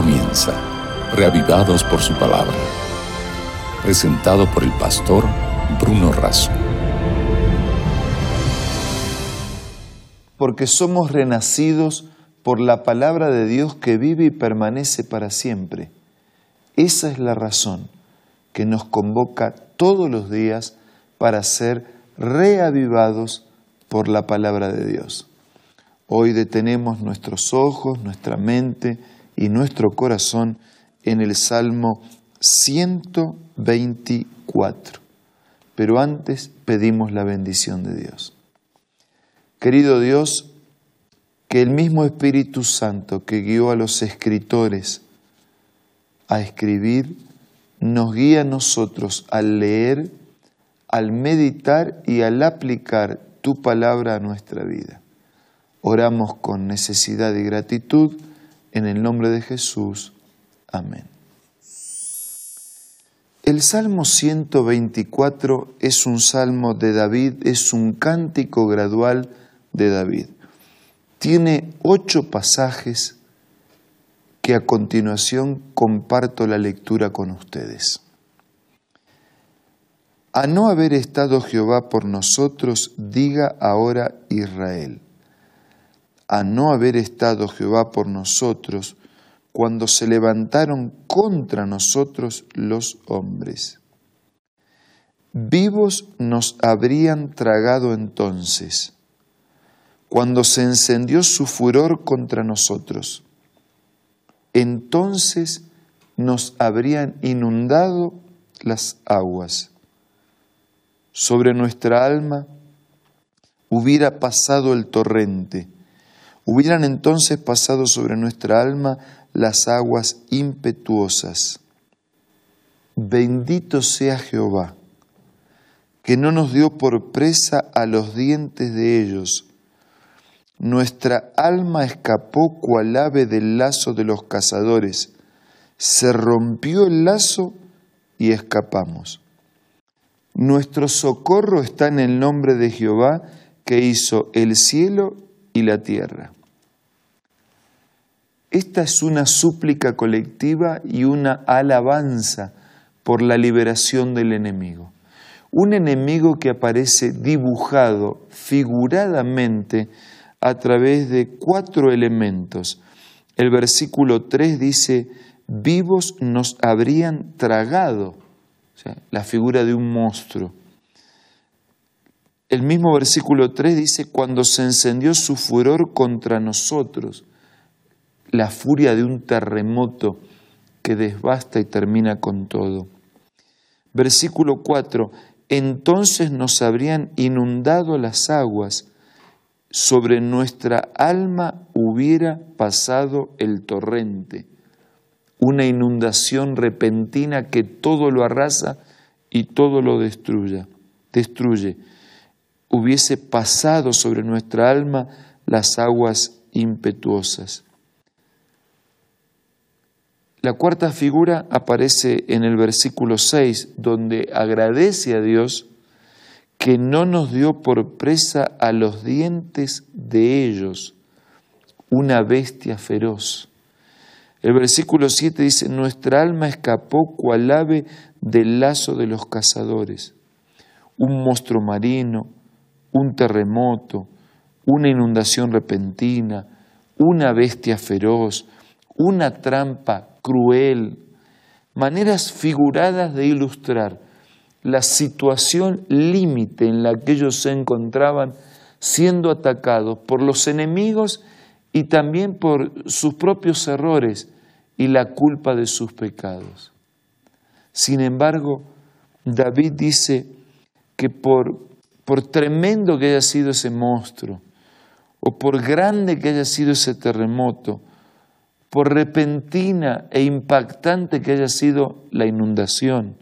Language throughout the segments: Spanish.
comienza, reavivados por su palabra. Presentado por el pastor Bruno Razo. Porque somos renacidos por la palabra de Dios que vive y permanece para siempre. Esa es la razón que nos convoca todos los días para ser reavivados por la palabra de Dios. Hoy detenemos nuestros ojos, nuestra mente y nuestro corazón en el Salmo 124. Pero antes pedimos la bendición de Dios. Querido Dios, que el mismo Espíritu Santo que guió a los escritores a escribir, nos guíe a nosotros al leer, al meditar y al aplicar tu palabra a nuestra vida. Oramos con necesidad y gratitud en el nombre de Jesús. Amén. El Salmo 124 es un salmo de David, es un cántico gradual de David. Tiene ocho pasajes que a continuación comparto la lectura con ustedes. A no haber estado Jehová por nosotros, diga ahora Israel. A no haber estado Jehová por nosotros, cuando se levantaron contra nosotros los hombres. Vivos nos habrían tragado entonces, cuando se encendió su furor contra nosotros. Entonces nos habrían inundado las aguas sobre nuestra alma hubiera pasado el torrente, hubieran entonces pasado sobre nuestra alma las aguas impetuosas. Bendito sea Jehová, que no nos dio por presa a los dientes de ellos. Nuestra alma escapó cual ave del lazo de los cazadores. Se rompió el lazo y escapamos. Nuestro socorro está en el nombre de Jehová que hizo el cielo y la tierra. Esta es una súplica colectiva y una alabanza por la liberación del enemigo. Un enemigo que aparece dibujado figuradamente a través de cuatro elementos. El versículo 3 dice, vivos nos habrían tragado la figura de un monstruo. El mismo versículo 3 dice, cuando se encendió su furor contra nosotros, la furia de un terremoto que desbasta y termina con todo. Versículo 4, entonces nos habrían inundado las aguas, sobre nuestra alma hubiera pasado el torrente una inundación repentina que todo lo arrasa y todo lo destruye. destruye. Hubiese pasado sobre nuestra alma las aguas impetuosas. La cuarta figura aparece en el versículo 6, donde agradece a Dios que no nos dio por presa a los dientes de ellos una bestia feroz. El versículo 7 dice, nuestra alma escapó cual ave del lazo de los cazadores. Un monstruo marino, un terremoto, una inundación repentina, una bestia feroz, una trampa cruel, maneras figuradas de ilustrar la situación límite en la que ellos se encontraban siendo atacados por los enemigos y también por sus propios errores y la culpa de sus pecados. Sin embargo, David dice que por, por tremendo que haya sido ese monstruo, o por grande que haya sido ese terremoto, por repentina e impactante que haya sido la inundación,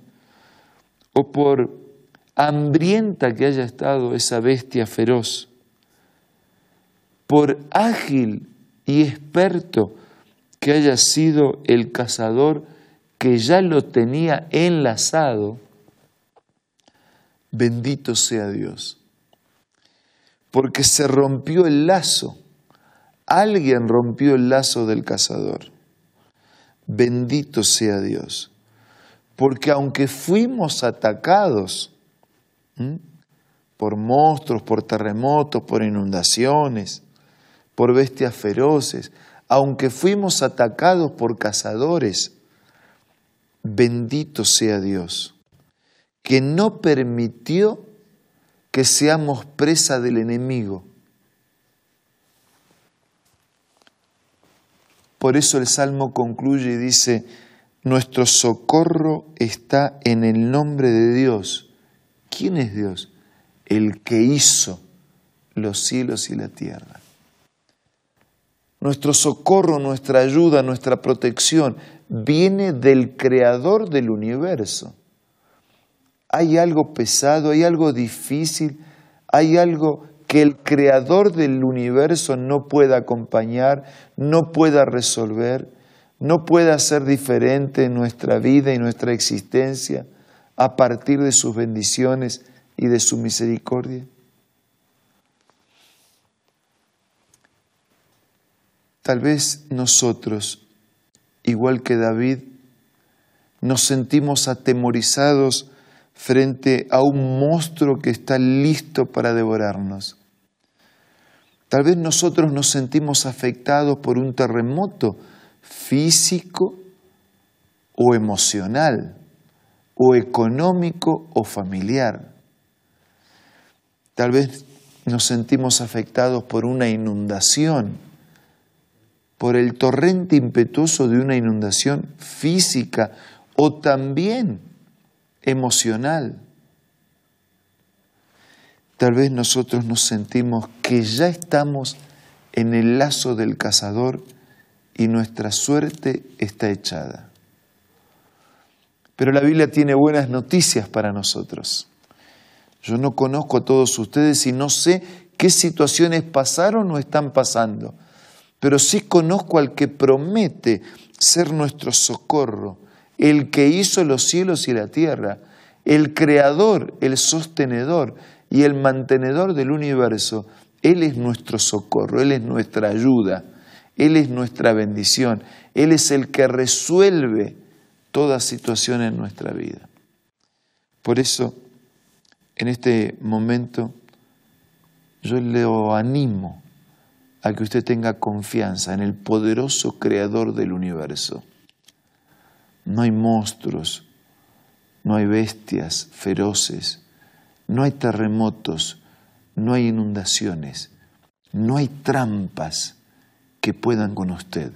o por hambrienta que haya estado esa bestia feroz, por ágil y experto que haya sido el cazador que ya lo tenía enlazado, bendito sea Dios, porque se rompió el lazo, alguien rompió el lazo del cazador. Bendito sea Dios. Porque aunque fuimos atacados por monstruos, por terremotos, por inundaciones, por bestias feroces, aunque fuimos atacados por cazadores, bendito sea Dios, que no permitió que seamos presa del enemigo. Por eso el Salmo concluye y dice, nuestro socorro está en el nombre de Dios. ¿Quién es Dios? El que hizo los cielos y la tierra. Nuestro socorro, nuestra ayuda, nuestra protección viene del creador del universo. Hay algo pesado, hay algo difícil, hay algo que el creador del universo no pueda acompañar, no pueda resolver, no pueda hacer diferente en nuestra vida y nuestra existencia a partir de sus bendiciones y de su misericordia. Tal vez nosotros, igual que David, nos sentimos atemorizados frente a un monstruo que está listo para devorarnos. Tal vez nosotros nos sentimos afectados por un terremoto físico o emocional, o económico o familiar. Tal vez nos sentimos afectados por una inundación por el torrente impetuoso de una inundación física o también emocional. Tal vez nosotros nos sentimos que ya estamos en el lazo del cazador y nuestra suerte está echada. Pero la Biblia tiene buenas noticias para nosotros. Yo no conozco a todos ustedes y no sé qué situaciones pasaron o están pasando pero sí conozco al que promete ser nuestro socorro, el que hizo los cielos y la tierra, el creador, el sostenedor y el mantenedor del universo. Él es nuestro socorro, Él es nuestra ayuda, Él es nuestra bendición, Él es el que resuelve toda situación en nuestra vida. Por eso, en este momento, yo le animo a que usted tenga confianza en el poderoso creador del universo. No hay monstruos, no hay bestias feroces, no hay terremotos, no hay inundaciones, no hay trampas que puedan con usted.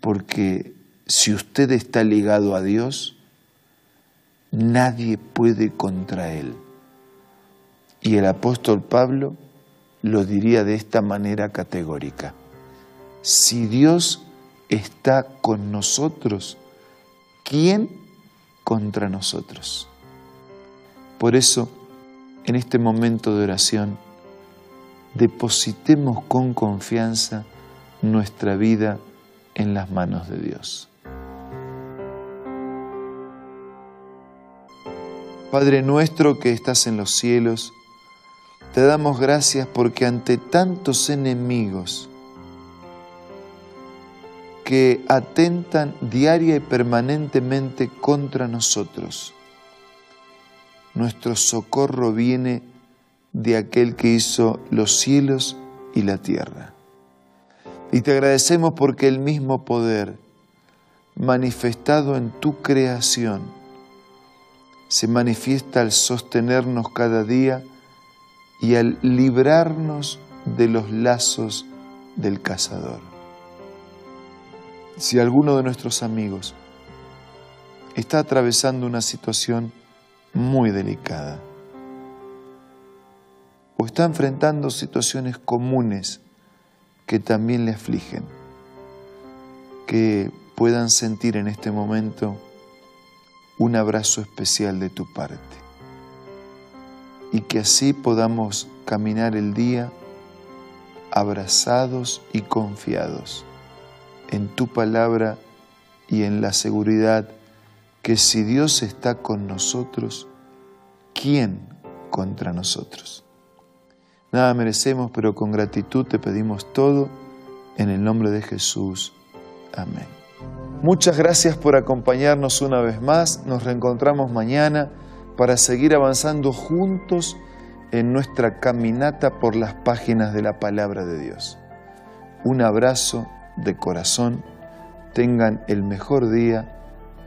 Porque si usted está ligado a Dios, nadie puede contra Él. Y el apóstol Pablo lo diría de esta manera categórica. Si Dios está con nosotros, ¿quién contra nosotros? Por eso, en este momento de oración, depositemos con confianza nuestra vida en las manos de Dios. Padre nuestro que estás en los cielos, te damos gracias porque ante tantos enemigos que atentan diaria y permanentemente contra nosotros, nuestro socorro viene de aquel que hizo los cielos y la tierra. Y te agradecemos porque el mismo poder manifestado en tu creación se manifiesta al sostenernos cada día y al librarnos de los lazos del cazador. Si alguno de nuestros amigos está atravesando una situación muy delicada. O está enfrentando situaciones comunes que también le afligen, que puedan sentir en este momento un abrazo especial de tu parte. Y que así podamos caminar el día abrazados y confiados en tu palabra y en la seguridad que si Dios está con nosotros, ¿quién contra nosotros? Nada merecemos, pero con gratitud te pedimos todo en el nombre de Jesús. Amén. Muchas gracias por acompañarnos una vez más. Nos reencontramos mañana para seguir avanzando juntos en nuestra caminata por las páginas de la palabra de Dios. Un abrazo de corazón. Tengan el mejor día.